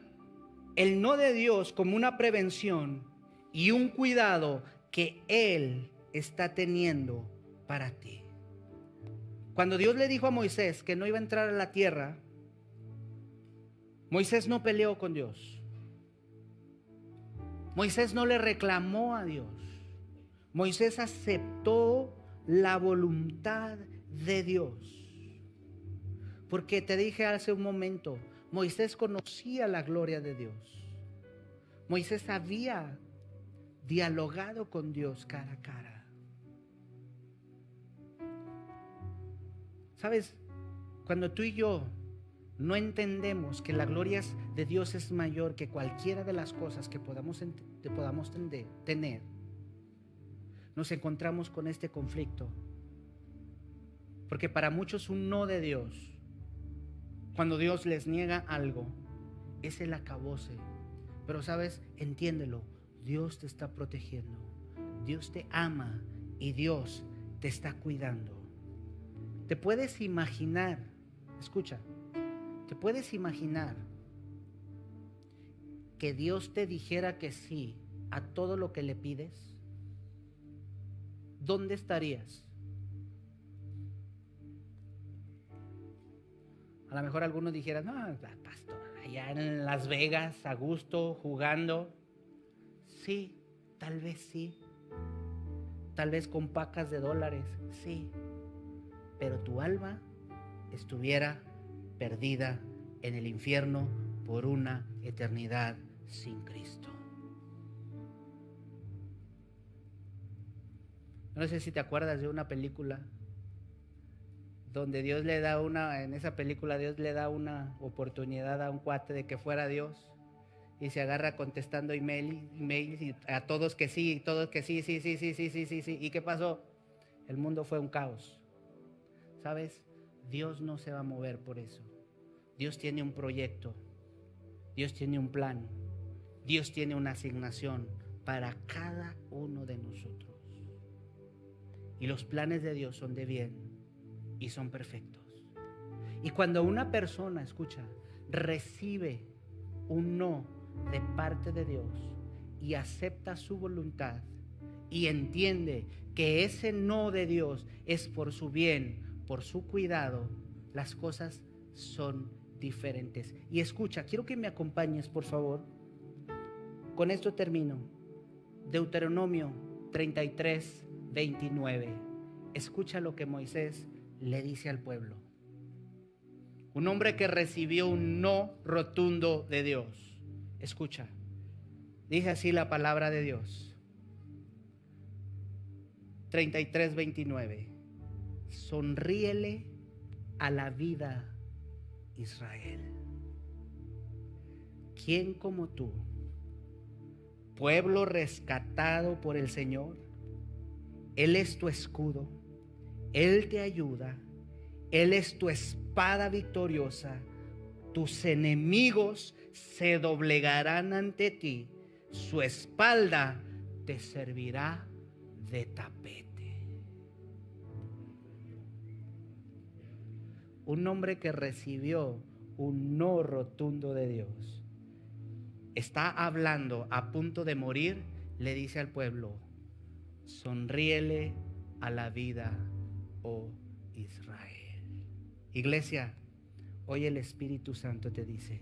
el no de Dios como una prevención y un cuidado que Él está teniendo para ti. Cuando Dios le dijo a Moisés que no iba a entrar a la tierra, Moisés no peleó con Dios. Moisés no le reclamó a Dios. Moisés aceptó la voluntad de Dios. Porque te dije hace un momento, Moisés conocía la gloria de Dios. Moisés había dialogado con Dios cara a cara. Sabes, cuando tú y yo no entendemos que la gloria de Dios es mayor que cualquiera de las cosas que podamos, podamos tener, nos encontramos con este conflicto. Porque para muchos un no de Dios, cuando Dios les niega algo, es el acabose. Pero sabes, entiéndelo, Dios te está protegiendo, Dios te ama y Dios te está cuidando. Te puedes imaginar, escucha, te puedes imaginar que Dios te dijera que sí a todo lo que le pides. ¿Dónde estarías? A lo mejor algunos dijeran, no, pastor, allá en Las Vegas, a gusto, jugando. Sí, tal vez sí. Tal vez con pacas de dólares, sí pero tu alma estuviera perdida en el infierno por una eternidad sin Cristo. No sé si te acuerdas de una película donde Dios le da una, en esa película Dios le da una oportunidad a un cuate de que fuera Dios y se agarra contestando email, email y a todos que sí, todos que sí, sí, sí, sí, sí, sí, sí, sí. ¿Y qué pasó? El mundo fue un caos. ¿Sabes? Dios no se va a mover por eso. Dios tiene un proyecto. Dios tiene un plan. Dios tiene una asignación para cada uno de nosotros. Y los planes de Dios son de bien y son perfectos. Y cuando una persona, escucha, recibe un no de parte de Dios y acepta su voluntad y entiende que ese no de Dios es por su bien, por su cuidado, las cosas son diferentes. Y escucha, quiero que me acompañes, por favor. Con esto termino. Deuteronomio 33, 29. Escucha lo que Moisés le dice al pueblo. Un hombre que recibió un no rotundo de Dios. Escucha. Dice así la palabra de Dios. 33, 29. Sonríele a la vida, Israel. ¿Quién como tú, pueblo rescatado por el Señor? Él es tu escudo, Él te ayuda, Él es tu espada victoriosa. Tus enemigos se doblegarán ante ti, su espalda te servirá de tapete. Un hombre que recibió un no rotundo de Dios, está hablando a punto de morir, le dice al pueblo, sonríele a la vida, oh Israel. Iglesia, hoy el Espíritu Santo te dice,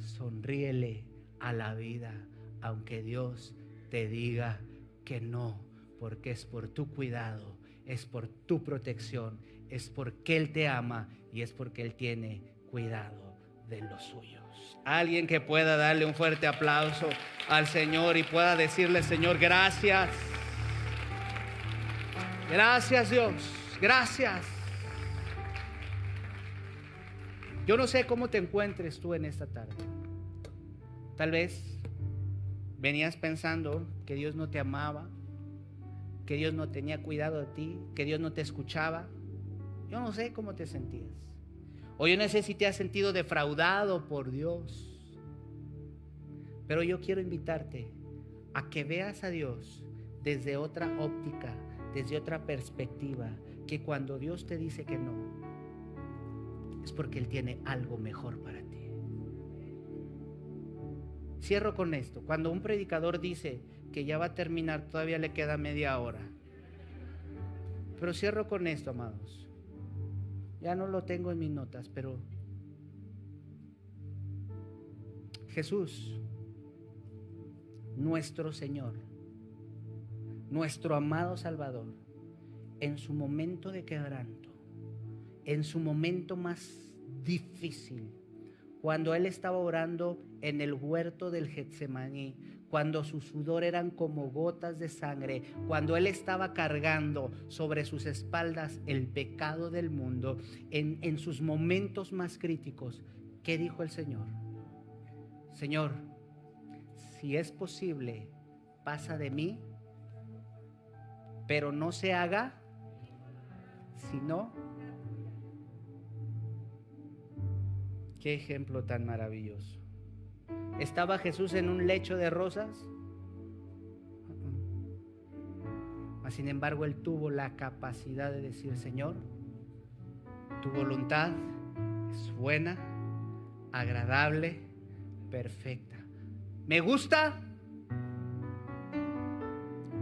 sonríele a la vida, aunque Dios te diga que no, porque es por tu cuidado, es por tu protección, es porque Él te ama y es porque Él tiene cuidado de los suyos. Alguien que pueda darle un fuerte aplauso al Señor y pueda decirle, Señor, gracias. Gracias Dios, gracias. Yo no sé cómo te encuentres tú en esta tarde. Tal vez venías pensando que Dios no te amaba, que Dios no tenía cuidado de ti, que Dios no te escuchaba. Yo no sé cómo te sentías. O yo no sé si te has sentido defraudado por Dios. Pero yo quiero invitarte a que veas a Dios desde otra óptica, desde otra perspectiva, que cuando Dios te dice que no, es porque Él tiene algo mejor para ti. Cierro con esto. Cuando un predicador dice que ya va a terminar, todavía le queda media hora. Pero cierro con esto, amados. Ya no lo tengo en mis notas, pero Jesús, nuestro Señor, nuestro amado Salvador, en su momento de quebranto, en su momento más difícil, cuando Él estaba orando en el huerto del Getsemaní, cuando su sudor eran como gotas de sangre, cuando Él estaba cargando sobre sus espaldas el pecado del mundo, en, en sus momentos más críticos, ¿qué dijo el Señor? Señor, si es posible, pasa de mí, pero no se haga, sino Qué ejemplo tan maravilloso. ¿Estaba Jesús en un lecho de rosas? Sin embargo, él tuvo la capacidad de decir, Señor, tu voluntad es buena, agradable, perfecta. ¿Me gusta?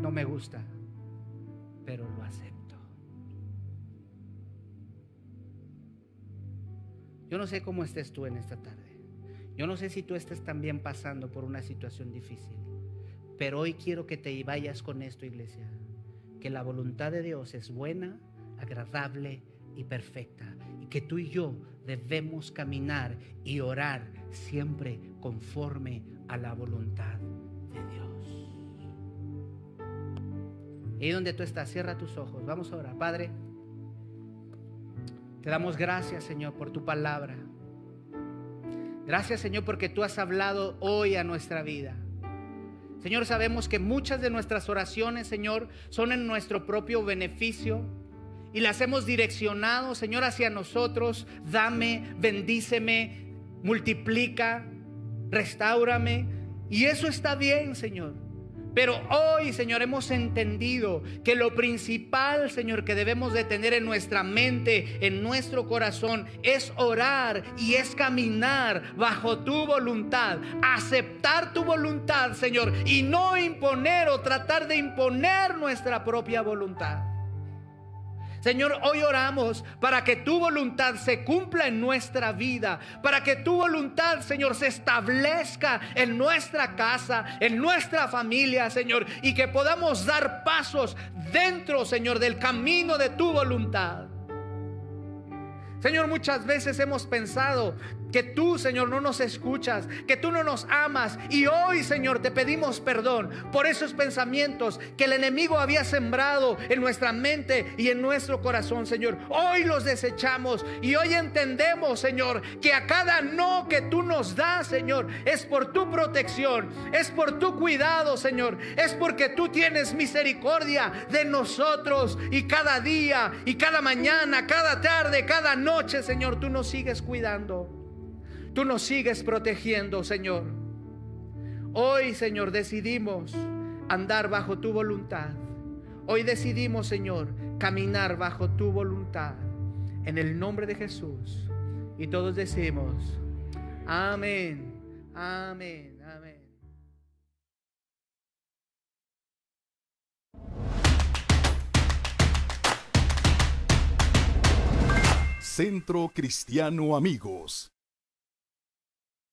No me gusta, pero lo acepto. Yo no sé cómo estés tú en esta tarde. Yo no sé si tú estés también pasando por una situación difícil. Pero hoy quiero que te vayas con esto, iglesia. Que la voluntad de Dios es buena, agradable y perfecta. Y que tú y yo debemos caminar y orar siempre conforme a la voluntad de Dios. Y donde tú estás, cierra tus ojos. Vamos a orar. Padre, te damos gracias, Señor, por tu palabra. Gracias, Señor, porque tú has hablado hoy a nuestra vida. Señor, sabemos que muchas de nuestras oraciones, Señor, son en nuestro propio beneficio y las hemos direccionado, Señor, hacia nosotros. Dame, bendíceme, multiplica, restaurame. Y eso está bien, Señor. Pero hoy, Señor, hemos entendido que lo principal, Señor, que debemos de tener en nuestra mente, en nuestro corazón, es orar y es caminar bajo tu voluntad, aceptar tu voluntad, Señor, y no imponer o tratar de imponer nuestra propia voluntad. Señor, hoy oramos para que tu voluntad se cumpla en nuestra vida, para que tu voluntad, Señor, se establezca en nuestra casa, en nuestra familia, Señor, y que podamos dar pasos dentro, Señor, del camino de tu voluntad. Señor, muchas veces hemos pensado que tú, Señor, no nos escuchas, que tú no nos amas. Y hoy, Señor, te pedimos perdón por esos pensamientos que el enemigo había sembrado en nuestra mente y en nuestro corazón, Señor. Hoy los desechamos y hoy entendemos, Señor, que a cada no que tú nos das, Señor, es por tu protección, es por tu cuidado, Señor, es porque tú tienes misericordia de nosotros y cada día y cada mañana, cada tarde, cada noche, Señor, tú nos sigues cuidando. Tú nos sigues protegiendo, Señor. Hoy, Señor, decidimos andar bajo tu voluntad. Hoy decidimos, Señor, caminar bajo tu voluntad. En el nombre de Jesús. Y todos decimos, amén, amén, amén. Centro Cristiano Amigos.